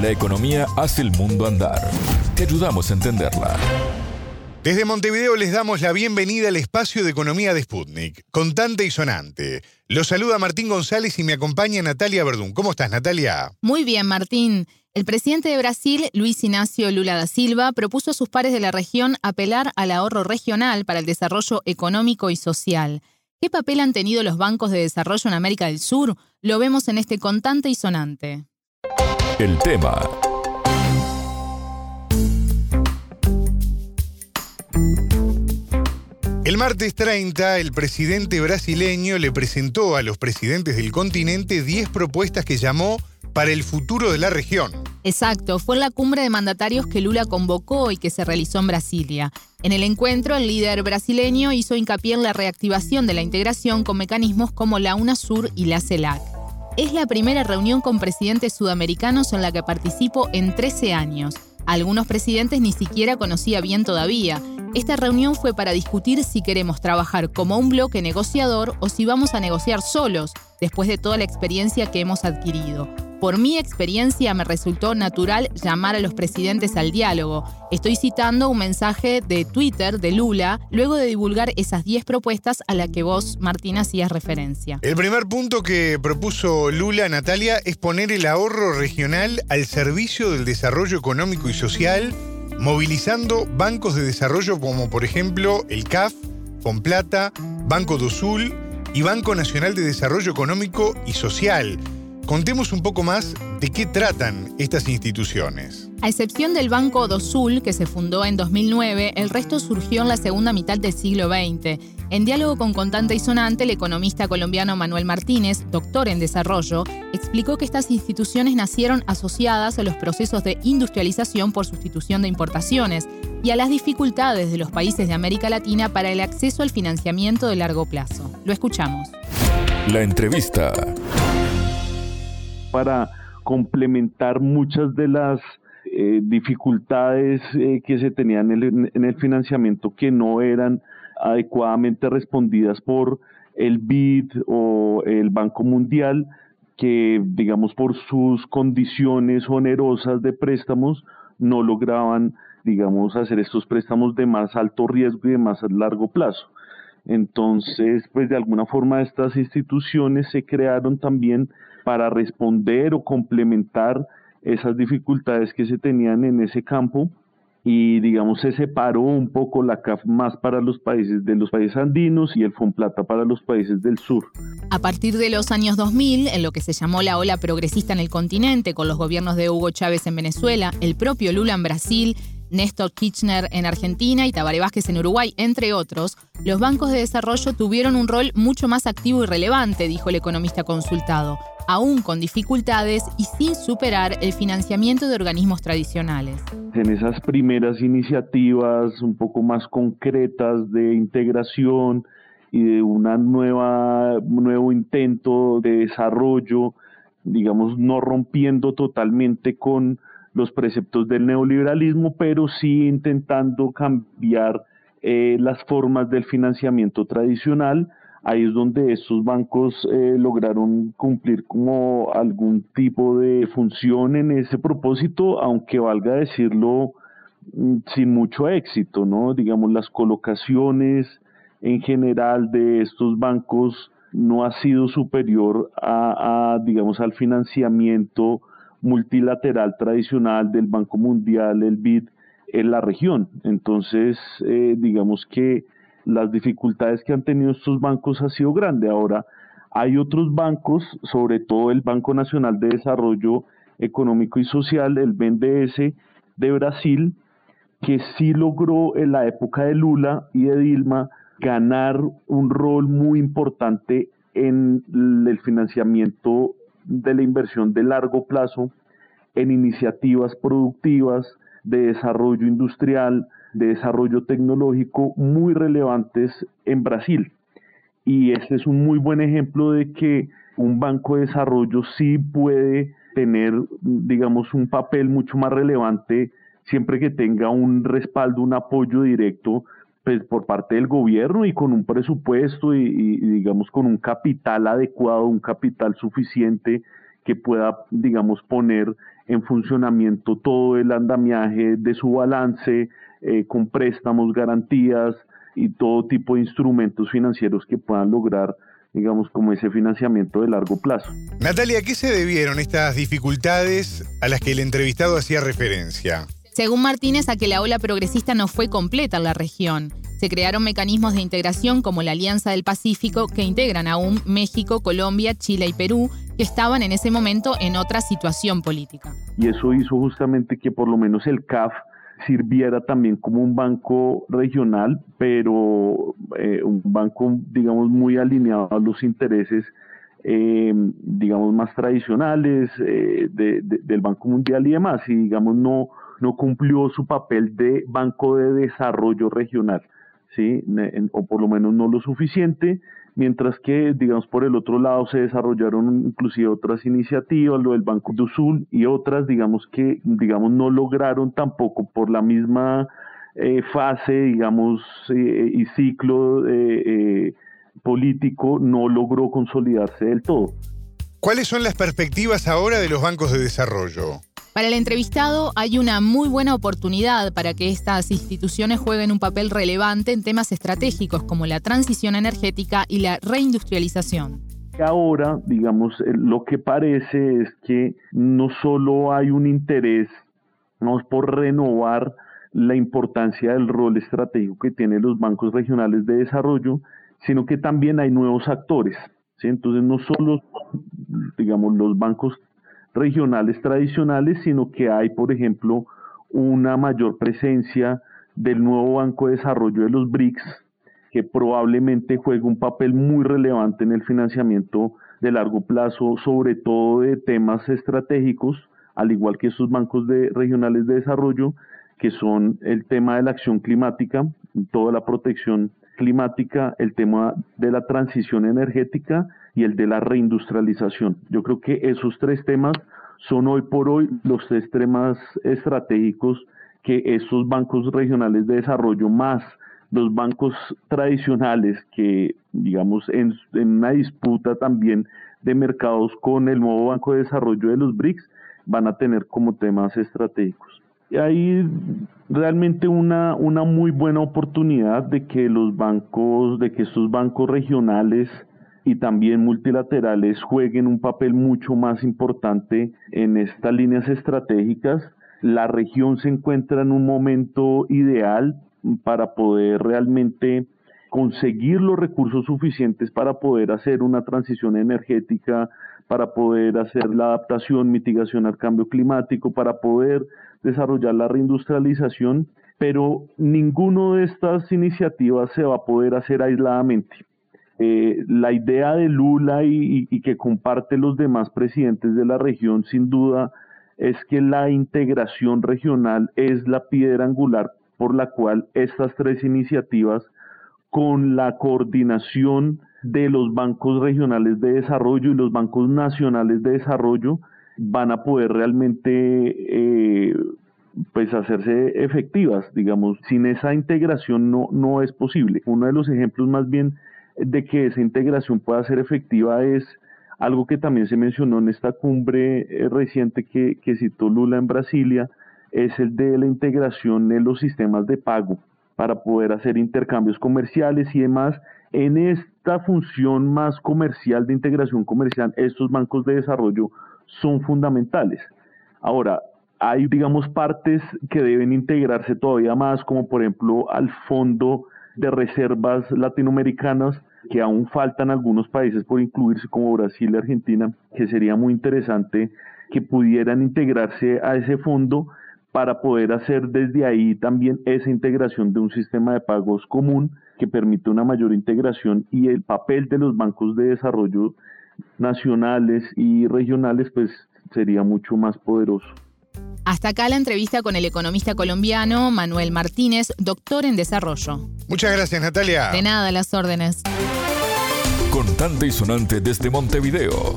La economía hace el mundo andar. Te ayudamos a entenderla. Desde Montevideo les damos la bienvenida al espacio de economía de Sputnik, contante y sonante. Los saluda Martín González y me acompaña Natalia Verdún. ¿Cómo estás, Natalia? Muy bien, Martín. El presidente de Brasil, Luis Ignacio Lula da Silva, propuso a sus pares de la región apelar al ahorro regional para el desarrollo económico y social. ¿Qué papel han tenido los bancos de desarrollo en América del Sur? Lo vemos en este contante y sonante. El tema. El martes 30, el presidente brasileño le presentó a los presidentes del continente 10 propuestas que llamó para el futuro de la región. Exacto, fue en la cumbre de mandatarios que Lula convocó y que se realizó en Brasilia. En el encuentro, el líder brasileño hizo hincapié en la reactivación de la integración con mecanismos como la UNASUR y la CELAC. Es la primera reunión con presidentes sudamericanos en la que participo en 13 años. algunos presidentes ni siquiera conocía bien todavía. Esta reunión fue para discutir si queremos trabajar como un bloque negociador o si vamos a negociar solos, después de toda la experiencia que hemos adquirido. Por mi experiencia me resultó natural llamar a los presidentes al diálogo. Estoy citando un mensaje de Twitter de Lula luego de divulgar esas 10 propuestas a las que vos, Martín, hacías referencia. El primer punto que propuso Lula, Natalia, es poner el ahorro regional al servicio del desarrollo económico y social, movilizando bancos de desarrollo como por ejemplo el CAF, Plata, Banco do Sul y Banco Nacional de Desarrollo Económico y Social Contemos un poco más de qué tratan estas instituciones. A excepción del Banco do Sul, que se fundó en 2009, el resto surgió en la segunda mitad del siglo XX. En diálogo con Contante y Sonante, el economista colombiano Manuel Martínez, doctor en desarrollo, explicó que estas instituciones nacieron asociadas a los procesos de industrialización por sustitución de importaciones y a las dificultades de los países de América Latina para el acceso al financiamiento de largo plazo. Lo escuchamos. La entrevista para complementar muchas de las eh, dificultades eh, que se tenían en el, financiamiento que no eran adecuadamente respondidas por el BID o el Banco Mundial, que digamos por sus condiciones onerosas de préstamos no lograban digamos hacer estos préstamos de más alto riesgo y de más largo plazo. Entonces, pues de alguna forma estas instituciones se crearon también para responder o complementar esas dificultades que se tenían en ese campo y digamos se separó un poco la CAF más para los países de los países andinos y el Fonplata para los países del sur. A partir de los años 2000, en lo que se llamó la ola progresista en el continente, con los gobiernos de Hugo Chávez en Venezuela, el propio Lula en Brasil Néstor Kirchner en Argentina y Tabaré Vázquez en Uruguay, entre otros, los bancos de desarrollo tuvieron un rol mucho más activo y relevante, dijo el economista consultado, aún con dificultades y sin superar el financiamiento de organismos tradicionales. En esas primeras iniciativas un poco más concretas de integración y de un nuevo intento de desarrollo, digamos, no rompiendo totalmente con los preceptos del neoliberalismo, pero sí intentando cambiar eh, las formas del financiamiento tradicional. Ahí es donde estos bancos eh, lograron cumplir como algún tipo de función en ese propósito, aunque valga decirlo mm, sin mucho éxito, ¿no? Digamos, las colocaciones en general de estos bancos no ha sido superior a, a digamos, al financiamiento multilateral tradicional del Banco Mundial, el BID, en la región. Entonces, eh, digamos que las dificultades que han tenido estos bancos ha sido grande. Ahora, hay otros bancos, sobre todo el Banco Nacional de Desarrollo Económico y Social, el BNDES de Brasil, que sí logró en la época de Lula y de Dilma ganar un rol muy importante en el financiamiento de la inversión de largo plazo en iniciativas productivas de desarrollo industrial, de desarrollo tecnológico muy relevantes en Brasil. Y este es un muy buen ejemplo de que un banco de desarrollo sí puede tener, digamos, un papel mucho más relevante siempre que tenga un respaldo, un apoyo directo pues, por parte del gobierno y con un presupuesto y, digamos con un capital adecuado, un capital suficiente que pueda, digamos, poner en funcionamiento todo el andamiaje de su balance eh, con préstamos, garantías y todo tipo de instrumentos financieros que puedan lograr digamos, como ese financiamiento de largo plazo. Natalia, ¿a qué se debieron estas dificultades a las que el entrevistado hacía referencia? Según Martínez, a que la ola progresista no fue completa en la región. Se crearon mecanismos de integración como la Alianza del Pacífico que integran aún México, Colombia, Chile y Perú, que estaban en ese momento en otra situación política. Y eso hizo justamente que por lo menos el CAF sirviera también como un banco regional, pero eh, un banco, digamos, muy alineado a los intereses, eh, digamos, más tradicionales eh, del Banco Mundial y demás, y digamos, no, no cumplió su papel de banco de desarrollo regional, ¿sí? o por lo menos no lo suficiente mientras que, digamos, por el otro lado se desarrollaron inclusive otras iniciativas, lo del Banco do Sul y otras, digamos, que, digamos, no lograron tampoco por la misma eh, fase, digamos, eh, y ciclo eh, político, no logró consolidarse del todo. ¿Cuáles son las perspectivas ahora de los bancos de desarrollo? Para el entrevistado hay una muy buena oportunidad para que estas instituciones jueguen un papel relevante en temas estratégicos como la transición energética y la reindustrialización. Ahora, digamos, eh, lo que parece es que no solo hay un interés no, por renovar la importancia del rol estratégico que tienen los bancos regionales de desarrollo, sino que también hay nuevos actores. ¿sí? Entonces, no solo, digamos, los bancos regionales tradicionales, sino que hay, por ejemplo, una mayor presencia del nuevo Banco de Desarrollo de los BRICS, que probablemente juegue un papel muy relevante en el financiamiento de largo plazo, sobre todo de temas estratégicos, al igual que esos bancos de, regionales de desarrollo, que son el tema de la acción climática, toda la protección climática, el tema de la transición energética y el de la reindustrialización. Yo creo que esos tres temas son hoy por hoy los tres temas estratégicos que esos bancos regionales de desarrollo más los bancos tradicionales que, digamos, en, una disputa también de mercados con el nuevo Banco de Desarrollo de los BRICS, van a tener como temas estratégicos. Hay realmente una, una muy buena oportunidad de que los bancos, de que estos bancos regionales y también multilaterales jueguen un papel mucho más importante en estas líneas estratégicas. La región se encuentra en un momento ideal para poder realmente conseguir los recursos suficientes para poder hacer una transición energética, para poder hacer la adaptación, mitigación al cambio climático, para poder desarrollar la reindustrialización, pero ninguno de estas iniciativas se va a poder hacer aisladamente. Eh, la idea de Lula y, que comparte los demás presidentes de la región, sin duda, es que la integración regional es la piedra angular por la cual estas tres iniciativas, con la coordinación de los bancos regionales de desarrollo y los bancos nacionales de desarrollo, van a poder realmente eh, pues hacerse efectivas, digamos, sin esa integración no, no es posible. Uno de los ejemplos más bien de que esa integración pueda ser efectiva es algo que también se mencionó en esta cumbre eh, reciente que, que citó Lula en Brasilia, es el de la integración en los sistemas de pago para poder hacer intercambios comerciales y demás. En esta función más comercial de integración comercial, estos bancos de desarrollo son fundamentales. Ahora, hay, digamos, partes que deben integrarse todavía más, como por ejemplo al Fondo de Reservas Latinoamericanas, que aún faltan algunos países por incluirse como Brasil y Argentina, que sería muy interesante que pudieran integrarse a ese fondo para poder hacer desde ahí también esa integración de un sistema de pagos común que permite una mayor integración y el papel de los bancos de desarrollo nacionales y regionales pues sería mucho más poderoso. Hasta acá la entrevista con el economista colombiano Manuel Martínez, doctor en desarrollo. Muchas gracias, Natalia. De nada, las órdenes. Contante y sonante desde Montevideo.